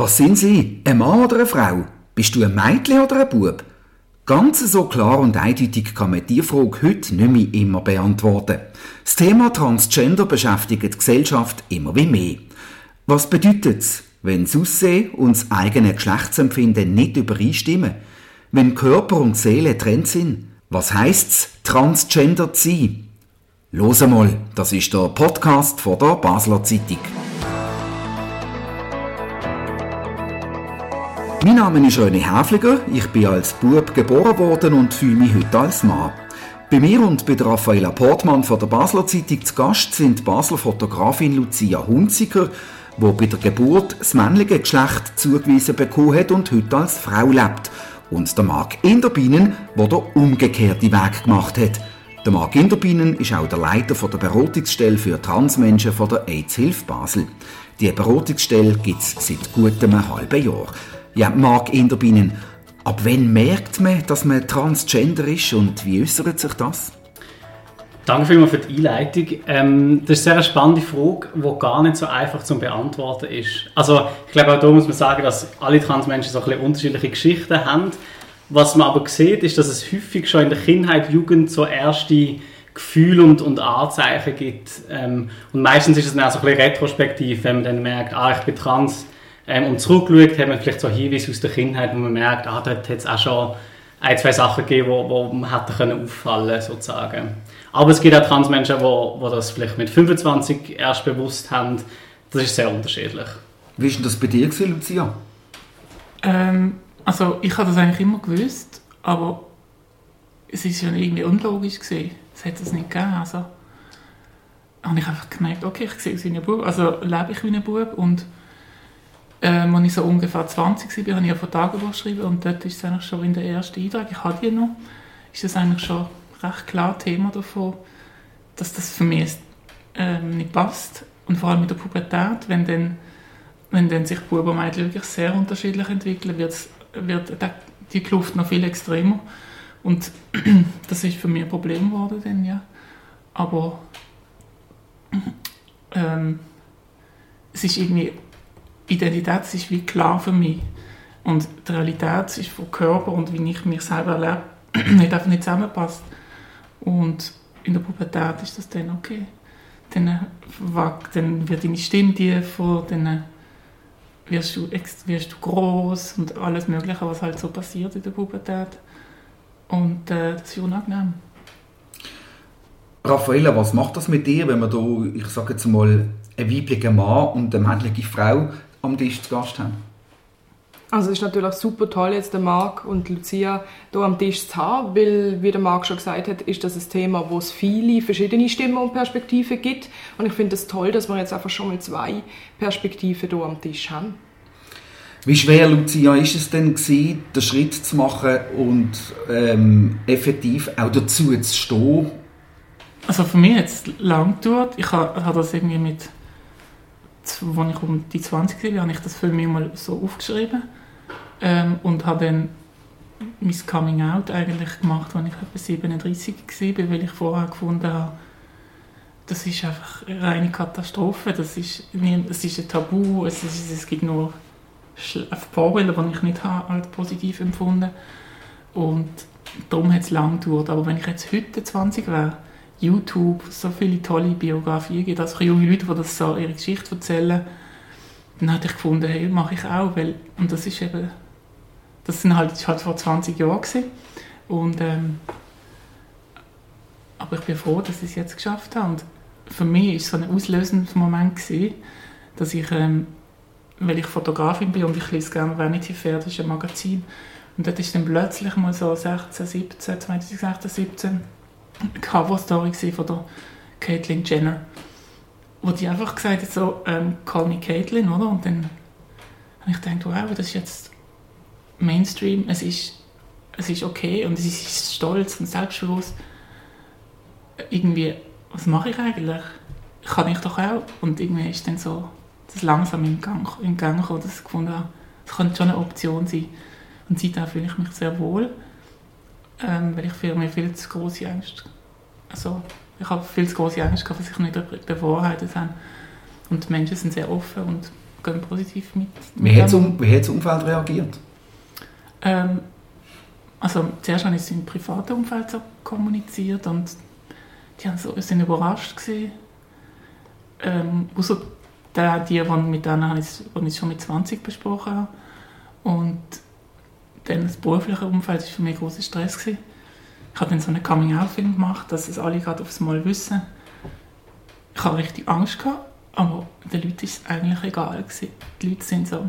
Was sind Sie? Ein Mann oder eine Frau? Bist du ein Mädchen oder ein Bub? Ganz so klar und eindeutig kann man diese Frage heute nicht mehr immer beantworten. Das Thema Transgender beschäftigt die Gesellschaft immer wie mehr. Was bedeutet es, wenn das Aussehen und das eigene Geschlechtsempfinden nicht übereinstimmen? Wenn Körper und Seele trennt sind? Was heisst es, Transgender zu sein? Los mal, das ist der Podcast von der Basler Zeitung. Mein Name ist René Häfliger, ich bin als Bub geboren worden und fühle mich heute als Mann. Bei mir und bei Raffaella Portmann von der Basler Zeitung zu Gast sind Basler Fotografin Lucia Hunziker, die bei der Geburt das männliche Geschlecht zugewiesen bekommen hat und heute als Frau lebt. Und der Marc Inderbienen, der den umgekehrten Weg gemacht hat. Der Marc Inderbienen ist auch der Leiter der Beratungsstelle für Transmenschen der AIDS-Hilfe Basel. Die Beratungsstelle gibt es seit gut einem halben Jahr. Ja, Marc Inderbienen, ab wann merkt man, dass man Transgender ist und wie äußert sich das? Danke vielmals für die Einleitung. Ähm, das ist eine sehr spannende Frage, die gar nicht so einfach zu beantworten ist. Also ich glaube auch da muss man sagen, dass alle Transmenschen so ein bisschen unterschiedliche Geschichten haben. Was man aber sieht, ist, dass es häufig schon in der Kindheit, Jugend so erste Gefühle und, und Anzeichen gibt. Ähm, und meistens ist es dann auch so ein bisschen retrospektiv, wenn man dann merkt, ah, ich bin trans, ähm, und zurückschaut, hat man vielleicht so Hinweise aus der Kindheit, wo man merkt, ah, dort hat es auch schon ein, zwei Sachen gegeben, wo, wo man hätte können auffallen sozusagen. Aber es gibt auch Transmenschen, die wo, wo das vielleicht mit 25 erst bewusst haben. Das ist sehr unterschiedlich. Wie war das bei dir, Lucia? Ähm, also ich habe das eigentlich immer gewusst, aber es ist ja irgendwie unlogisch gesehen. Es hätte es nicht gegeben. Also habe ich einfach gemerkt, okay, ich sehe aus wie ein Bub, also lebe ich wie ein Bub und ähm, als ich so ungefähr 20 war, habe ich von Tagebuch geschrieben und dort ist es eigentlich schon in der ersten Eintrag, ich habe die noch, ist das eigentlich schon recht klar Thema davon, dass das für mich ähm, nicht passt. Und vor allem mit der Pubertät, wenn dann, wenn dann sich Buben und Mädchen wirklich sehr unterschiedlich entwickeln, wird die Kluft noch viel extremer. Und das ist für mich ein Problem geworden dann, ja. Aber ähm, es ist irgendwie Identität ist wie klar für mich. Und die Realität ist vom Körper und wie ich mich selber erlebe, nicht einfach nicht zusammenpasst. Und in der Pubertät ist das dann okay. Dann, dann wird deine Stimme tiefer, dann wirst du, wirst du groß und alles Mögliche, was halt so passiert in der Pubertät. Und äh, das ist unangenehm. Raffaella, was macht das mit dir, wenn man da, ich sage jetzt mal, einen weiblichen Mann und eine männliche Frau am Tisch zu Gast haben. Also es ist natürlich super toll, jetzt den Marc und Lucia hier am Tisch zu haben, weil, wie der Marc schon gesagt hat, ist das ein Thema, wo es viele verschiedene Stimmen und Perspektiven gibt. Und ich finde es das toll, dass wir jetzt einfach schon mal zwei Perspektiven hier am Tisch haben. Wie schwer, Lucia, ist es denn gewesen, den Schritt zu machen und ähm, effektiv auch dazu zu stehen? Also für mich hat es lang gedauert. Ich habe, habe das irgendwie mit als ich um die 20 war, habe ich das für mich mal so aufgeschrieben ähm, und habe dann mein Coming Out eigentlich gemacht, als ich etwa 37 war, weil ich vorher gefunden habe, das ist einfach eine reine Katastrophe, das ist, das ist ein Tabu, es, ist, es gibt nur Vorbilder, die ich nicht habe, als positiv empfunden und darum hat es lange gedauert. Aber wenn ich jetzt heute 20 wäre, YouTube so viele tolle Biografien gibt, also junge Leute, die das so ihre Geschichte erzählen, dann habe ich gefunden, hey, mache ich auch, weil, und das ist eben, das sind halt, das halt vor 20 Jahren gewesen. und ähm, aber ich bin froh, dass ich es jetzt geschafft habe. Und für mich war es so ein auslösender Moment gewesen, dass ich, ähm, weil ich Fotografin bin und ich lese gerne Vanity Fair, das ist ein Magazin, und dort ist dann plötzlich mal so 16, 17, 2016, 17 Cover-Story von der Caitlyn Jenner, wo die einfach gesagt hat, so, ähm, call me Caitlyn, oder? Und dann habe ich gedacht, wow, das ist jetzt Mainstream, es ist, es ist okay und es ist stolz und selbstbewusst. Irgendwie, was mache ich eigentlich? Kann ich doch auch. Und irgendwie ist dann so das langsam in Gang, in Gang gekommen, dass ich gefunden habe, das könnte schon eine Option sein. Und seitdem fühle ich mich sehr wohl ähm, weil ich für mich viel zu große Angst also ich habe viel zu große Angst gehabt, dass sich nicht bewahrheitet haben. Und die Menschen sind sehr offen und gehen positiv mit. Wie hat das um, Umfeld reagiert? Ähm, also zuerst habe ich es im privaten Umfeld so kommuniziert und die haben so, sind überrascht gewesen. Ähm, außer die, die, mit denen ich es schon mit 20 besprochen habe. Und dann das berufliche Umfeld war für mich ein großer Stress. Gewesen. Ich habe dann so einen Coming-out-Film gemacht, dass es alle gerade aufs Mal wissen. Ich hatte richtig Angst, gehabt, aber den Leuten ist es eigentlich egal. Gewesen. Die Leute sind so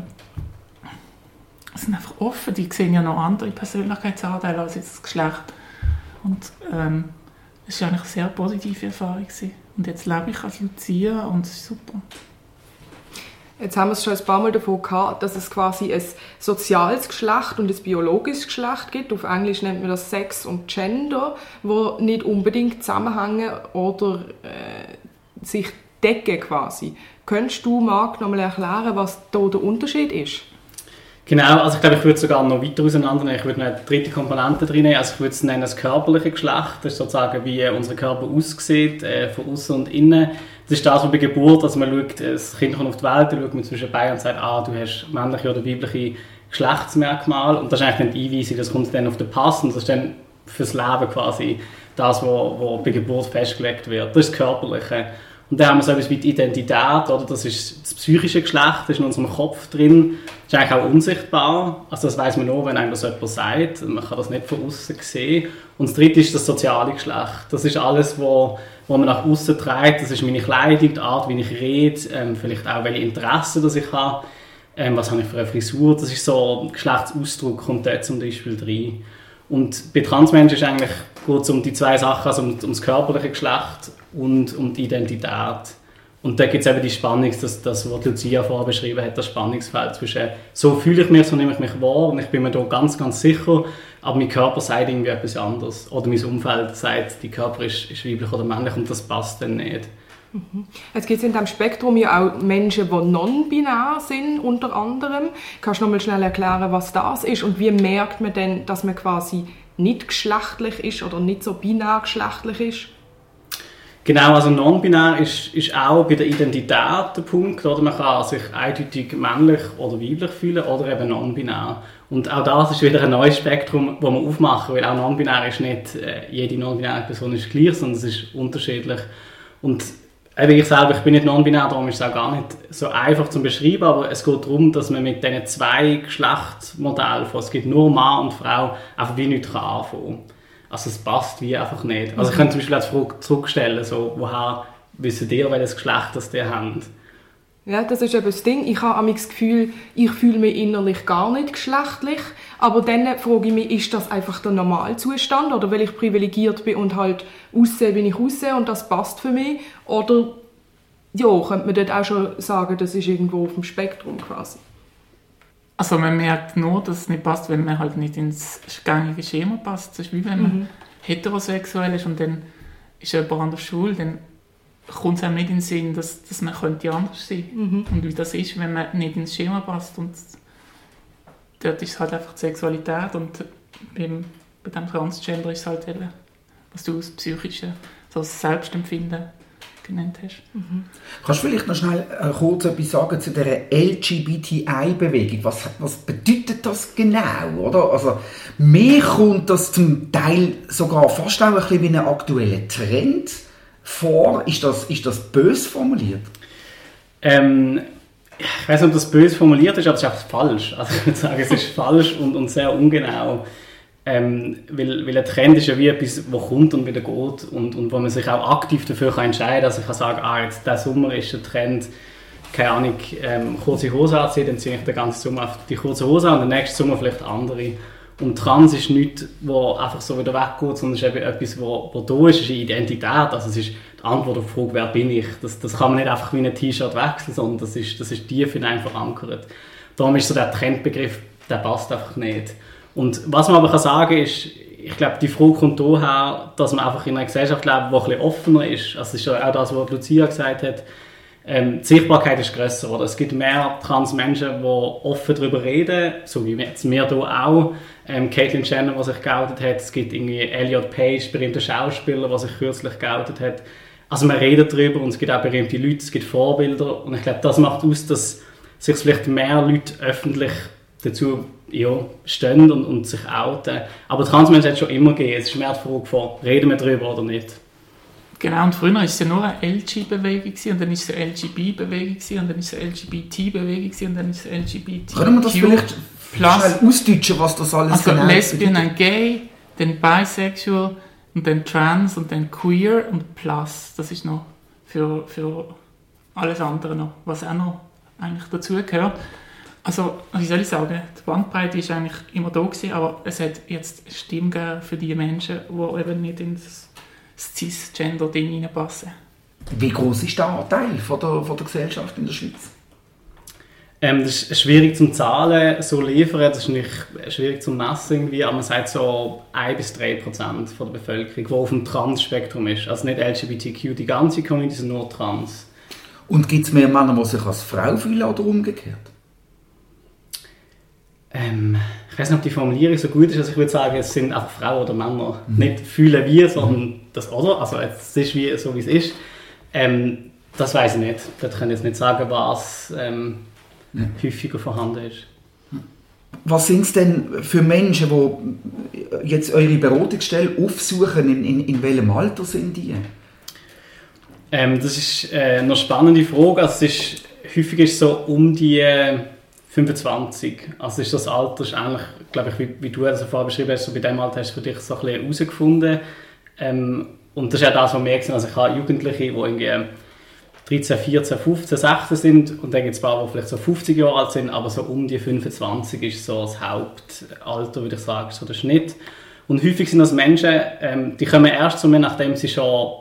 sind einfach offen, die sehen ja noch andere Persönlichkeitsanteile als jetzt das Geschlecht. Und ähm, war eigentlich eine sehr positive Erfahrung. Gewesen. Und jetzt lebe ich als Lucia und es ist super. Jetzt haben wir es schon ein paar Mal davon gehabt, dass es quasi ein soziales Geschlecht und ein biologisches Geschlecht gibt. Auf Englisch nennt man das Sex und Gender, wo nicht unbedingt zusammenhängen oder äh, sich decken quasi. Könntest du, Marc, noch mal erklären, was da der Unterschied ist? Genau, also ich glaube, ich würde sogar noch weiter auseinandernehmen. Ich würde eine dritte Komponente drin nehmen. Also ich würde es nennen das körperliche Geschlecht. Das ist sozusagen, wie unser Körper aussieht, äh, von außen und innen. Das ist das, was bei Geburt, also man schaut, das Kind kommt auf die Welt, dann schaut man zwischen beiden und sagt, ah, du hast männliche oder weibliche Geschlechtsmerkmale. Und das ist eigentlich nicht die Einweisung, das kommt dann auf den Pass und das ist dann fürs Leben quasi das, was bei Geburt festgelegt wird. Das ist das Körperliche. Und dann haben wir so etwas wie die Identität, oder? das ist das psychische Geschlecht, das ist in unserem Kopf drin, das ist eigentlich auch unsichtbar, also das weiß man nur, wenn einem das jemand sagt, man kann das nicht von außen sehen. Und das dritte ist das soziale Geschlecht, das ist alles, wo, wo man nach außen trägt, das ist meine Kleidung, die Art, wie ich rede, ähm, vielleicht auch welche Interessen das ich habe, ähm, was habe ich für eine Frisur, das ist so ein Geschlechtsausdruck, kommt dort zum Beispiel drin. Und bei Transmenschen ist eigentlich es um die zwei Sachen, also um, um das körperliche Geschlecht und um die Identität. Und da gibt es eben die Spannung, das, das, was Lucia vorher beschrieben hat, das Spannungsfeld zwischen so fühle ich mich, so nehme ich mich wahr und ich bin mir da ganz, ganz sicher, aber mein Körper sagt irgendwie etwas anderes. Oder mein Umfeld sagt, die Körper ist, ist weiblich oder männlich und das passt dann nicht. Mhm. Es gibt in diesem Spektrum ja auch Menschen, die non-binär sind, unter anderem. Kannst du noch mal schnell erklären, was das ist und wie merkt man denn, dass man quasi nicht geschlechtlich ist oder nicht so binär geschlechtlich ist? Genau, also non-binär ist, ist auch bei der Identität der Punkt. Oder? Man kann sich eindeutig männlich oder weiblich fühlen oder eben non-binär. Und auch das ist wieder ein neues Spektrum, das wir aufmachen, weil auch non-binär ist nicht, äh, jede non-binäre Person ist gleich, sondern es ist unterschiedlich. Und eben ich selber, ich bin nicht non-binär, darum ist es auch gar nicht so einfach zu beschreiben, aber es geht darum, dass man mit diesen zwei Geschlechtsmodellen, es gibt nur Mann und Frau, einfach wie nichts anfangen kann. Also es passt wie einfach nicht. Also ich könnte zum Beispiel als Frage zurückstellen, so, woher wissen ihr, welches Geschlecht das ihr habt? Ja, das ist eben das Ding. Ich habe das Gefühl, ich fühle mich innerlich gar nicht geschlechtlich. Aber dann frage ich mich, ist das einfach der Normalzustand? Oder weil ich privilegiert bin und halt aussehe, wie ich aussehe und das passt für mich? Oder ja, könnte man dort auch schon sagen, das ist irgendwo auf dem Spektrum quasi? Also man merkt nur, dass es nicht passt, wenn man halt nicht ins gängige Schema passt. Das ist wie wenn man mhm. heterosexuell ist und dann ist jemand an der Schule, dann kommt es einem nicht in den Sinn, dass, dass man könnte anders sein könnte. Mhm. Und wie das ist, wenn man nicht ins Schema passt. Und dort ist es halt einfach die Sexualität und beim, bei dem Transgender ist es halt eben, was du aus psychischen, so das Selbstempfinden genannt hast. Mhm. Kannst du vielleicht noch schnell äh, kurz etwas sagen zu der LGBTI-Bewegung? Was, was bedeutet das genau? Oder? Also, mir kommt das zum Teil sogar fast auch ein bisschen wie ein aktueller Trend vor. Ist das, ist das böse formuliert? Ähm, ich weiß nicht, ob das böse formuliert ist, aber es ist auch falsch. Also ich würde sagen, es ist falsch und, und sehr ungenau. Ähm, weil, weil ein Trend ist ja wie etwas, das kommt und wieder geht und, und wo man sich auch aktiv dafür kann entscheiden kann. Also ich kann sagen, ah, jetzt der Sommer ist der Trend, keine Ahnung, ähm, kurze Hose anziehen, dann ziehe ich den ganzen Sommer auf die kurze Hose und den nächsten Sommer vielleicht andere. Und Trans ist nichts, was einfach so wieder weggeht, sondern es ist eben etwas, was da ist, es ist eine Identität. Also es ist die Antwort auf die Frage, wer bin ich. Das, das kann man nicht einfach wie ein T-Shirt wechseln, sondern das ist, das ist tief in einem verankert. Darum ist so der Trendbegriff, der passt einfach nicht. Und was man aber kann sagen ist, ich glaube, die Frage kommt daher, dass man einfach in einer Gesellschaft lebt, die ein bisschen offener ist. Also es ist auch das, was Lucia gesagt hat. Ähm, die Sichtbarkeit ist grösser. Oder? Es gibt mehr Transmenschen, die offen darüber reden, so wie jetzt wir hier auch. Ähm, Caitlyn Jenner, die sich geoutet hat. Es gibt irgendwie Elliot Page, berühmter Schauspieler, der sich kürzlich geoutet hat. Also man redet darüber und es gibt auch berühmte Leute, es gibt Vorbilder. Und ich glaube, das macht aus, dass sich vielleicht mehr Leute öffentlich dazu ja, stehen und, und sich outen. Aber Transmenschen hat es schon immer gegeben. Es ist mehr die Frage von, reden wir darüber oder nicht. Genau, und früher war es ja nur eine LG-Bewegung und dann ist es eine LGB-Bewegung und dann ist es eine LGBT-Bewegung und dann ist es eine LGBT. Können wir das vielleicht plus, ausdeutschen, was das alles also genau Lesbian und Gay, dann Bisexual und dann Trans und dann Queer und Plus. Das ist noch für, für alles andere noch, was auch noch eigentlich dazugehört. Also, wie soll ich sagen, die Bandbreite ist eigentlich immer da gewesen, aber es hat jetzt Stimmen für die Menschen, die eben nicht ins Cisgender-Ding hineinpassen. Wie groß ist der Anteil von der, von der Gesellschaft in der Schweiz? Ähm, das ist schwierig zum Zahlen so liefern, das ist nicht schwierig zum messen irgendwie, aber man sagt so 1 bis 3 Prozent von der Bevölkerung, die auf dem Trans-Spektrum ist. Also nicht LGBTQ, die ganze Community ist nur Trans. Und gibt es mehr Männer, die sich als Frau fühlen oder umgekehrt? Ähm, ich weiß nicht, ob die Formulierung so gut ist, also ich würde sagen, es sind einfach Frauen oder Männer. Mhm. Nicht fühlen wir, sondern mhm. das oder. Also es ist wie, so, wie es ist. Ähm, das weiß ich nicht. Ich kann jetzt nicht sagen, was ähm, ja. häufiger vorhanden ist. Was sind es denn für Menschen, die jetzt eure Beratungsstelle aufsuchen? In, in, in welchem Alter sind die? Ähm, das ist äh, eine spannende Frage. Also es ist, häufig ist es so um die 25. Also ist das Alter ist eigentlich, glaube ich, wie, wie du es vorher beschrieben hast, so bei dem Alter hast du für dich so ein bisschen herausgefunden. Ähm, und das ist ja das, was wir gesehen Also ich habe Jugendliche, die irgendwie 13, 14, 15, 16 sind und dann gibt es ein paar, die vielleicht so 50 Jahre alt sind, aber so um die 25 ist so das Hauptalter, würde ich sagen, so der Schnitt. Und häufig sind das Menschen, ähm, die kommen erst zu mir, nachdem sie schon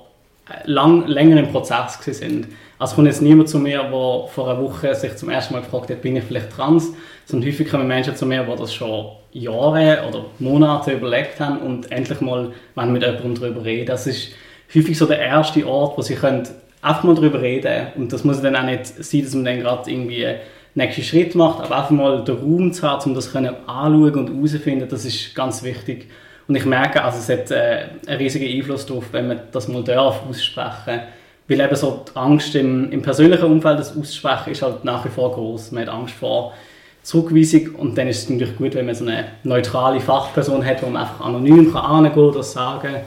lang, länger im Prozess sind. Also kommt jetzt niemand zu mir, der vor einer Woche sich zum ersten Mal gefragt hat, bin ich vielleicht trans, sondern häufig kommen Menschen zu mir, die das schon Jahre oder Monate überlegt haben und endlich mal mit jemandem darüber reden. Das ist häufig so der erste Ort, wo sie können einfach mal darüber reden und das muss dann auch nicht sein, dass man dann gerade irgendwie einen nächsten Schritt macht, aber einfach mal den Raum zu haben, um das können anschauen und herauszufinden, das ist ganz wichtig. Und ich merke, also es hat äh, einen riesigen Einfluss darauf, wenn man das mal darf aussprechen weil eben so die Angst im, im persönlichen Umfeld, das auszusprechen, ist halt nach wie vor groß. Man hat Angst vor Zurückweisung und dann ist es natürlich gut, wenn man so eine neutrale Fachperson hat, wo man einfach anonym kann das sagen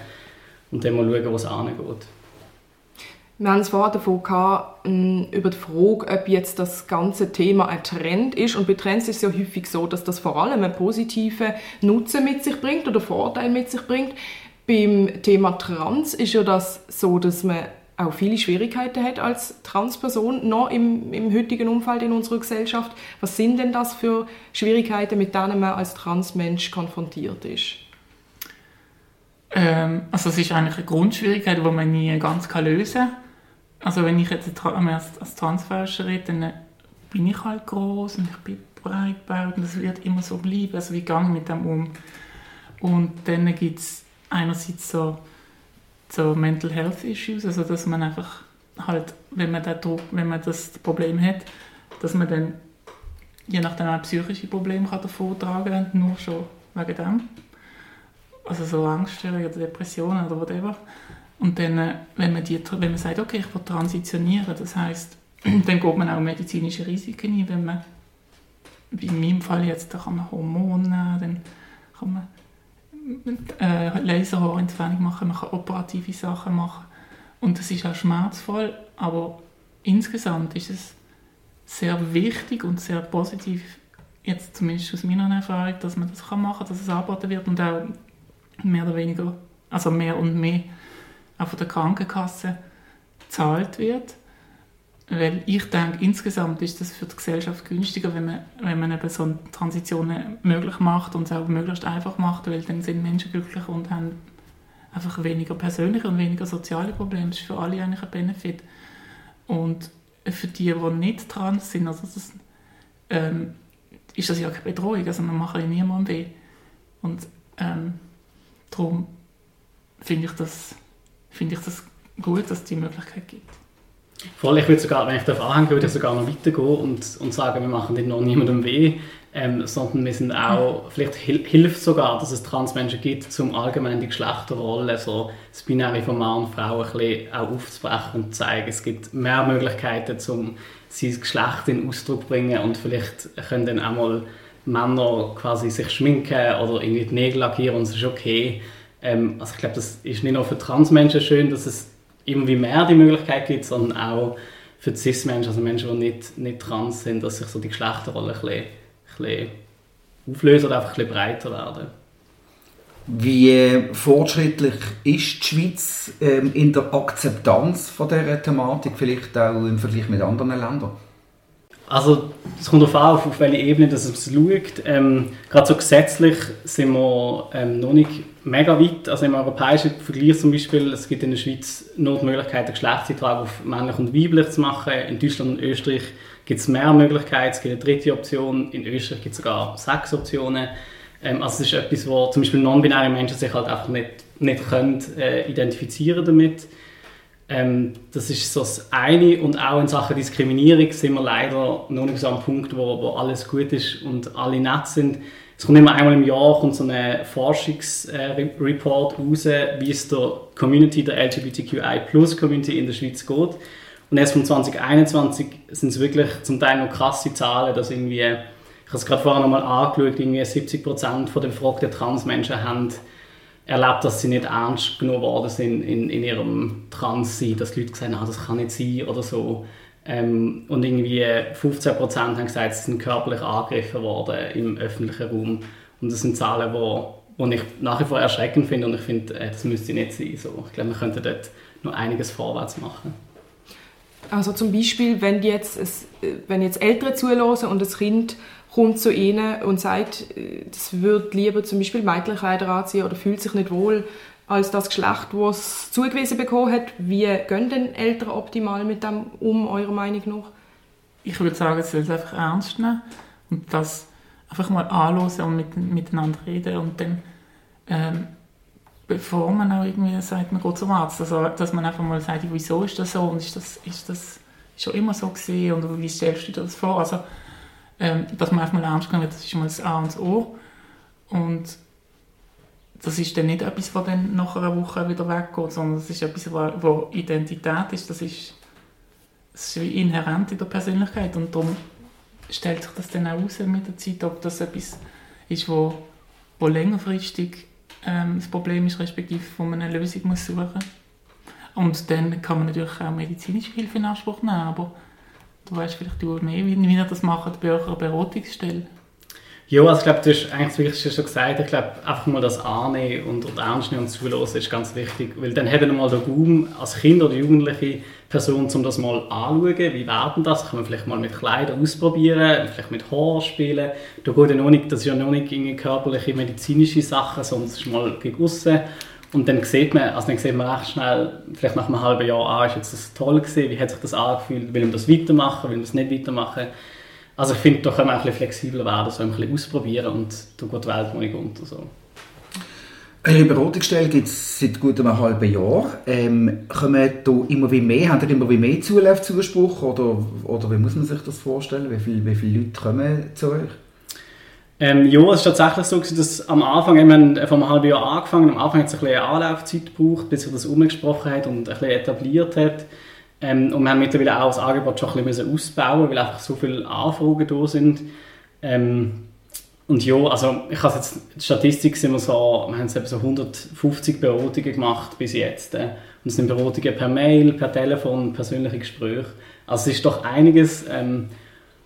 und dann mal schauen, wo es angeht. Wir haben es vorher davon gehabt, über die Frage, ob jetzt das ganze Thema ein Trend ist. Und bei Trends ist es ja häufig so, dass das vor allem einen positiven Nutzen mit sich bringt oder Vorteil mit sich bringt. Beim Thema Trans ist ja das so, dass man auch viele Schwierigkeiten hat als Transperson noch im, im heutigen Umfeld in unserer Gesellschaft. Was sind denn das für Schwierigkeiten, mit denen man als Transmensch konfrontiert ist? Ähm, also es ist eigentlich eine Grundschwierigkeit, die man nie ganz lösen kann. Also wenn ich jetzt als, als Transforscher rede, dann bin ich halt groß und ich bin breit gebaut und das wird immer so bleiben. Also wie gehe ich mit dem um? Und dann gibt es einerseits so so Mental Health Issues, also dass man einfach halt, wenn man, Druck, wenn man das Problem hat, dass man dann je nachdem auch psychische Probleme kann davor tragen kann, nur schon wegen dem. Also so Angststörungen oder Depressionen oder whatever. Und dann, äh, wenn man, die, wenn man sagt, okay, ich will transitionieren, das heißt, dann geht man auch medizinische Risiken ein, wenn man, wie in meinem Fall jetzt, da kann man Hormone dann kann man äh, Laserhaarentfernung machen, man kann operative Sachen machen. Und das ist auch schmerzvoll, aber insgesamt ist es sehr wichtig und sehr positiv, jetzt zumindest aus meiner Erfahrung, dass man das machen kann, dass es angeboten wird und auch mehr oder weniger, also mehr und mehr auch von der Krankenkasse gezahlt wird. Weil ich denke, insgesamt ist das für die Gesellschaft günstiger, wenn man, wenn man eben so Transitionen möglich macht und es auch möglichst einfach macht, weil dann sind Menschen glücklicher und haben einfach weniger persönliche und weniger soziale Probleme. Das ist für alle eigentlich ein Benefit. Und für die, die nicht trans sind, also das, ähm, ist das ja keine Bedrohung. Also man macht ja niemandem weh. Und ähm, darum finde ich, das, find ich das gut, dass es die Möglichkeit gibt. Voll, ich würde sogar, wenn ich darauf anhängen würde ich sogar noch weitergehen und, und sagen, wir machen nicht nur niemandem weh, ähm, sondern wir sind auch, vielleicht hil hilft sogar, dass es Transmenschen gibt, um allgemein die Geschlechterrolle, so das Binäre von Mann und Frau ein bisschen auch aufzubrechen und zu zeigen, es gibt mehr Möglichkeiten, um sein Geschlecht in Ausdruck bringen und vielleicht können dann auch mal Männer quasi sich schminken oder irgendwie die Nägel lackieren und es ist okay. Ähm, also ich glaube, das ist nicht nur für Transmenschen schön, dass es irgendwie mehr die Möglichkeit gibt, sondern auch für Cis-Menschen, also Menschen, die nicht, nicht trans sind, dass sich so die Geschlechterrolle ein bisschen, ein bisschen auflösen oder einfach ein bisschen breiter werden. Wie fortschrittlich ist die Schweiz ähm, in der Akzeptanz von dieser Thematik, vielleicht auch im Vergleich mit anderen Ländern? Also es kommt darauf an, auf, welche Ebene das es schaut. Ähm, gerade so gesetzlich sind wir ähm, noch nicht mega weit. Also im europäischen Vergleich zum Beispiel, es gibt in der Schweiz nur die Möglichkeit, einen Geschlechtseintrag auf männlich und weiblich zu machen. In Deutschland und Österreich gibt es mehr Möglichkeiten. Es gibt eine dritte Option. In Österreich gibt es sogar sechs Optionen. Ähm, also es ist etwas, wo zum Beispiel non-binäre Menschen sich halt einfach nicht, nicht können, äh, identifizieren damit. Ähm, das ist so das eine und auch in Sachen Diskriminierung sind wir leider noch nicht so am Punkt, wo, wo alles gut ist und alle nett sind. Es kommt immer einmal im Jahr kommt so ein Forschungsreport äh, raus, wie es der Community, der LGBTQI-Plus-Community in der Schweiz geht. Und erst von 2021 sind es wirklich zum Teil noch krasse Zahlen, dass irgendwie ich habe es gerade vorher nochmal angeschaut, irgendwie 70% der befragten Transmenschen haben erlebt, dass sie nicht ernst genommen worden sind in, in ihrem Transsein, dass die Leute gesagt haben, ah, das kann nicht sein oder so. Ähm, und irgendwie 15% haben gesagt, sie sind körperlich angegriffen worden im öffentlichen Raum. Und das sind Zahlen, die, die ich nach wie vor erschreckend finde und ich finde, äh, das müsste nicht sein. So. Ich glaube, wir könnten dort noch einiges vorwärts machen. Also zum Beispiel, wenn jetzt, wenn jetzt Eltern zulassen und das Kind kommt zu ihnen und sagt, es würde lieber zum Beispiel Mädchenkleider anziehen oder fühlt sich nicht wohl als das Geschlecht, das es zugewiesen bekommen hat. Wie gehen denn Eltern optimal mit dem um, eurer Meinung nach? Ich würde sagen, sie soll es einfach ernst nehmen und das einfach mal anhören und mit, miteinander reden und dann ähm, bevor man auch irgendwie sagt, man geht zum Arzt, also, dass man einfach mal sagt, wieso ist das so und ist das, ist das schon immer so gesehen und wie stellst du dir das vor? Also ähm, dass man einfach mal ernst genommen wird, das ist mal das A und das O. Und das ist dann nicht etwas, das dann nach einer Woche wieder weggeht, sondern das ist etwas, wo Identität ist, das ist, das ist inhärent in der Persönlichkeit und darum stellt sich das dann auch aus mit der Zeit, ob das etwas ist, wo, wo längerfristig ähm, das Problem ist, respektive wo man eine Lösung muss suchen muss. Und dann kann man natürlich auch medizinische Hilfe in Anspruch nehmen, aber Du weißt vielleicht du mehr, wie, wie das macht bei eurer Beratungsstelle. Ja, also ich glaube, du hast eigentlich das Wichtigste schon gesagt. Ich glaube, einfach mal das annehmen und, und ernst nehmen und zulassen ist ganz wichtig. Weil dann hat man mal den Raum als Kind oder jugendliche Person, um das mal anzuschauen. Wie werden das? Kann man vielleicht mal mit Kleidern ausprobieren, vielleicht mit Haar spielen. Da geht ja noch nicht, das ist ja noch nicht körperliche, medizinische Sachen, sondern es ist mal gegen aussen. Und dann sieht man, also dann sieht man recht schnell, vielleicht nach einem halben Jahr, ah, ist jetzt das toll gewesen, wie hat sich das angefühlt, will man das weitermachen, will man das nicht weitermachen. Also ich finde, da können wir ein bisschen flexibler werden, so ein bisschen ausprobieren und da geht die Welt noch nicht unter. So. Eine Beratungsstelle gibt es seit gut einem halben Jahr. Ähm, kommen da immer wie mehr, haben immer wie mehr Zulaufzuspruch oder, oder wie muss man sich das vorstellen? Wie, viel, wie viele Leute kommen zu euch? Ähm, ja, es ist tatsächlich so, dass am Anfang, wir haben vor einem halben Jahr angefangen, am Anfang hat es ein bisschen Anlaufzeit gebraucht, bis sich das umgesprochen hat und ein bisschen etabliert hat. Ähm, und wir haben mittlerweile auch das Angebot schon ein bisschen ausbauen weil einfach so viele Anfragen da sind. Ähm, und ja, also ich habe jetzt, die Statistik sind wir so, wir haben so 150 Beratungen gemacht bis jetzt. Äh, und es sind Beratungen per Mail, per Telefon, persönliche Gespräche. Also es ist doch einiges. Ähm,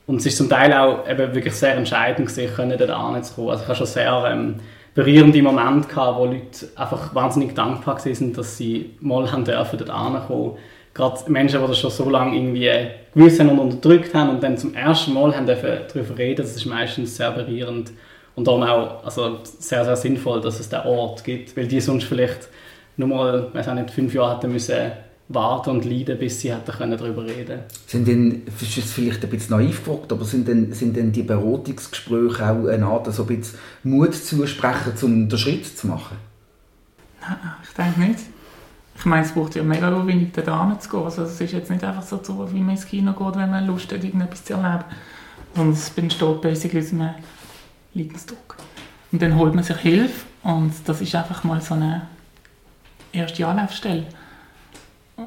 und es ist zum Teil auch eben wirklich sehr entscheidend gewesen, können dort anzukommen. Also ich habe schon sehr ähm, berührende Momente gehabt, wo Leute einfach wahnsinnig dankbar sind, dass sie mal haben dürfen dort ankommen. Gerade Menschen, die das schon so lange irgendwie gewusst haben und unterdrückt haben und dann zum ersten Mal haben dürfen darüber reden, das ist meistens sehr berührend und darum auch also sehr, sehr sinnvoll, dass es den Ort gibt, weil die sonst vielleicht nur mal, weiß nicht, fünf Jahre hätten müssen warten und leiden, bis sie hätten können darüber reden Sind denn, das ist jetzt vielleicht ein bisschen naiv gefragt, aber sind denn, sind denn die Beratungsgespräche auch eine Art, so ein bisschen Mut zusprechen, um den Schritt zu machen? Nein, ich denke nicht. Ich meine, es braucht ja mega wenig, da zu gehen. Also es ist jetzt nicht einfach so, wie man ins Kino geht, wenn man Lust hat, irgendetwas zu erleben. Sondern es besteht basically aus einem Leidensdruck. Und dann holt man sich Hilfe und das ist einfach mal so eine erste Anlaufstelle.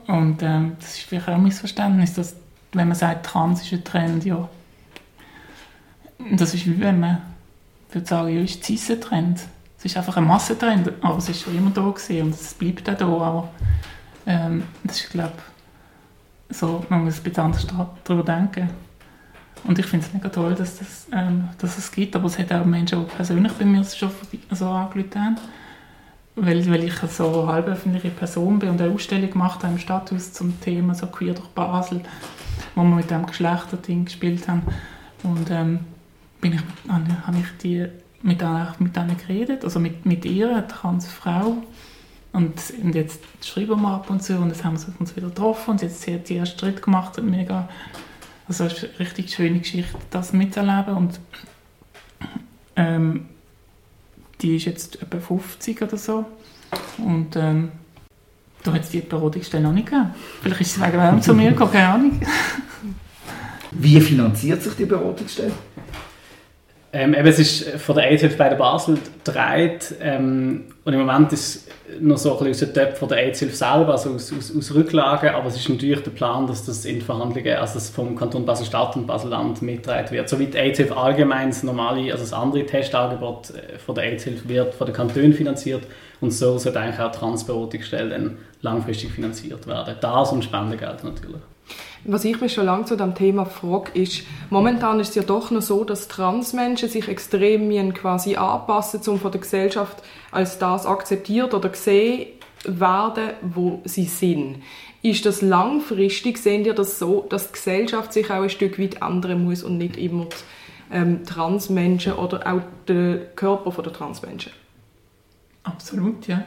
Und ähm, das ist vielleicht auch ein Missverständnis, dass wenn man sagt, trans ist ein Trend, ja. Das ist wie wenn man würde sagen, ja, ist ein Trend. Es ist einfach ein Massentrend, aber es ist schon immer da gewesen und es bleibt auch da, aber ähm, das ist, glaube so, man muss ein bisschen anders darüber denken. Und ich finde es mega toll, dass, das, ähm, dass es gibt, aber es hat auch Menschen, die persönlich bei mir schon so angelötet haben. Weil, weil ich so halböffentliche Person bin und eine Ausstellung gemacht habe im Stadthaus zum Thema so queer durch Basel, wo wir mit dem Geschlechterding gespielt haben. Und ähm, bin ich, habe ich die mit, mit denen geredet, also mit, mit ihr, eine Transfrau. Und, und jetzt schreiben wir ab und zu und jetzt haben wir uns wieder getroffen und jetzt hat sie erst Schritt gemacht und mega, also es ist eine richtig schöne Geschichte, das mitzuerleben und ähm, die ist jetzt etwa 50 oder so und ähm, da hat es die Beratungsstelle noch nicht gegeben. Vielleicht ist sie wegen dem zu mir gekommen, keine Ahnung. Wie finanziert sich die Beratungsstelle? Ähm, eben, es ist von der AIDS bei der Basel gedreht ähm, und im Moment ist es noch so ein bisschen aus der Töpfe von der AIDS selber, also aus, aus, aus, Rücklagen, aber es ist natürlich der Plan, dass das in Verhandlungen, also das vom Kanton Basel-Stadt und Basel-Land mitgetragen wird. So wie die AIDS allgemein das normale, also das andere Testangebot äh, von der AIDS wird von den Kantonen finanziert und so sollte eigentlich auch die Transberatungsstelle langfristig finanziert werden. Das und Spendengeld natürlich. Was ich mich schon lange zu dem Thema frage, ist, momentan ist es ja doch noch so, dass Transmenschen sich extrem quasi anpassen, um von der Gesellschaft als das akzeptiert oder gesehen werden, wo sie sind. Ist das langfristig, sehen ihr das so, dass die Gesellschaft sich auch ein Stück weit ändern muss und nicht immer die ähm, Transmenschen oder auch der Körper der Transmenschen? Absolut, ja.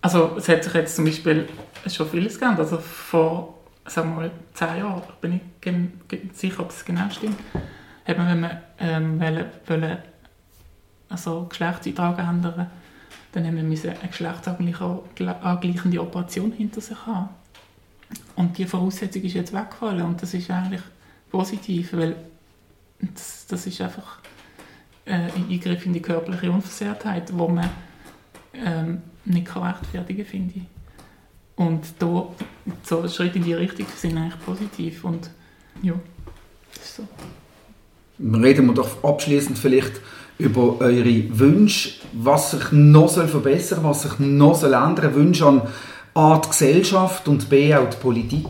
Also es hat sich jetzt zum Beispiel schon vieles geändert. Also vor sagen wir mal, zehn Jahren, bin ich sicher, ob es genau stimmt, hat man, wenn man ähm, wollen, wollen, also Geschlechtseintrag ändern dann haben wir eine geschlechtsangleichende Operation hinter sich haben. Und die Voraussetzung ist jetzt weggefallen und das ist eigentlich positiv, weil das, das ist einfach äh, ein Eingriff in die körperliche Unversehrtheit, wo man ähm, nicht rechtfertigen kann, finde ich. Und da, so Schritte in die Richtung sind eigentlich positiv und ja, das ist so. Reden wir doch abschließend vielleicht über eure Wünsche, was sich noch verbessern soll, was sich noch ändern soll, Wünsche an A, die Gesellschaft und B, auch die Politik.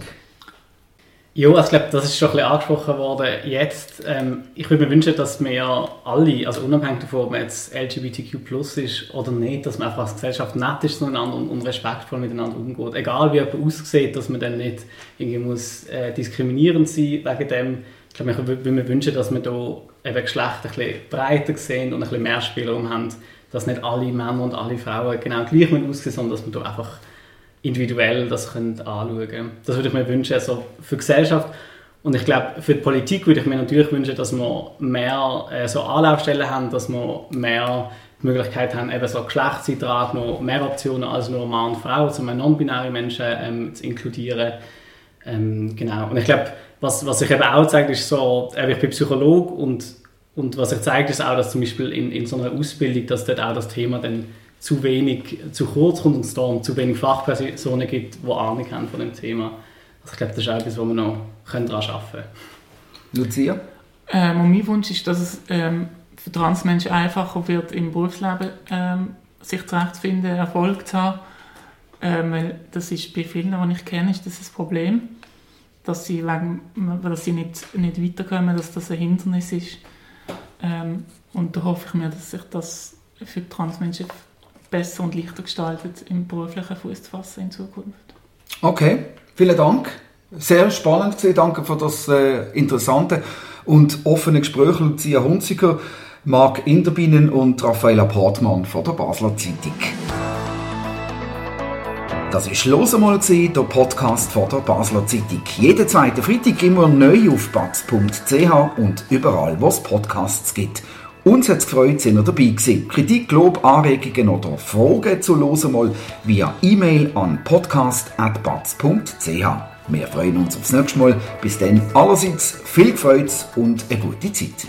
Ja, also ich glaube, das ist schon ein bisschen angesprochen worden jetzt. Ähm, ich würde mir wünschen, dass wir alle, also unabhängig davon, ob man jetzt LGBTQ ist oder nicht, dass man einfach als Gesellschaft nett ist zueinander und, und respektvoll miteinander umgeht. Egal wie jemand aussieht, dass man dann nicht irgendwie muss, äh, diskriminierend sein wegen dem. Ich glaube, ich würde mir wünschen, dass wir da eben Geschlechter ein bisschen breiter sehen und ein bisschen mehr Spielraum haben, dass nicht alle Männer und alle Frauen genau gleich aussehen, sondern dass man da einfach individuell das können anschauen können. Das würde ich mir wünschen, also für die Gesellschaft. Und ich glaube, für die Politik würde ich mir natürlich wünschen, dass wir mehr äh, so Anlaufstellen haben, dass wir mehr die Möglichkeit haben, eben so Geschlechtseintrag, noch mehr Optionen als nur Mann und Frau, um non-binäre Menschen ähm, zu inkludieren. Ähm, genau. Und ich glaube, was, was sich eben auch zeigt, ist so, äh, ich bin Psychologe und, und was sich zeigt, ist auch, dass zum Beispiel in, in so einer Ausbildung, dass dort auch das Thema dann zu wenig, zu kurz kommt und es darum zu wenig Fachpersonen gibt, die Ahnung haben von dem Thema. Also ich glaube, das ist auch etwas, wo wir noch daran arbeiten können. Lucia? Ähm, und mein Wunsch ist, dass es ähm, für Transmenschen einfacher wird, im Berufsleben ähm, sich zurechtzufinden, Erfolg zu haben. Ähm, weil das ist bei vielen, die ich kenne, ist das ein Problem, dass sie, wegen, dass sie nicht, nicht weiterkommen, dass das ein Hindernis ist. Ähm, und da hoffe ich mir, dass sich das für die Transmenschen besser und leichter gestaltet, im beruflichen Fuß zu fassen in Zukunft. Okay, vielen Dank. Sehr spannend gewesen. Danke für das äh, interessante und offene Gespräch, Lucia Hunziker, Marc Inderbinnen und Raffaella Portmann von der Basler Zeitung. Das war «Los einmal», der Podcast von der Basler Zeitung. Jeden zweiten Freitag immer neu auf batz.ch und überall, wo es Podcasts gibt. Uns hat es gefreut, sind ihr dabei gewesen. Kritik, Lob, Anregungen oder Fragen zu «Los einmal» via E-Mail an podcast.batz.ch. Wir freuen uns aufs nächste Mal. Bis dann allerseits viel Freude und eine gute Zeit.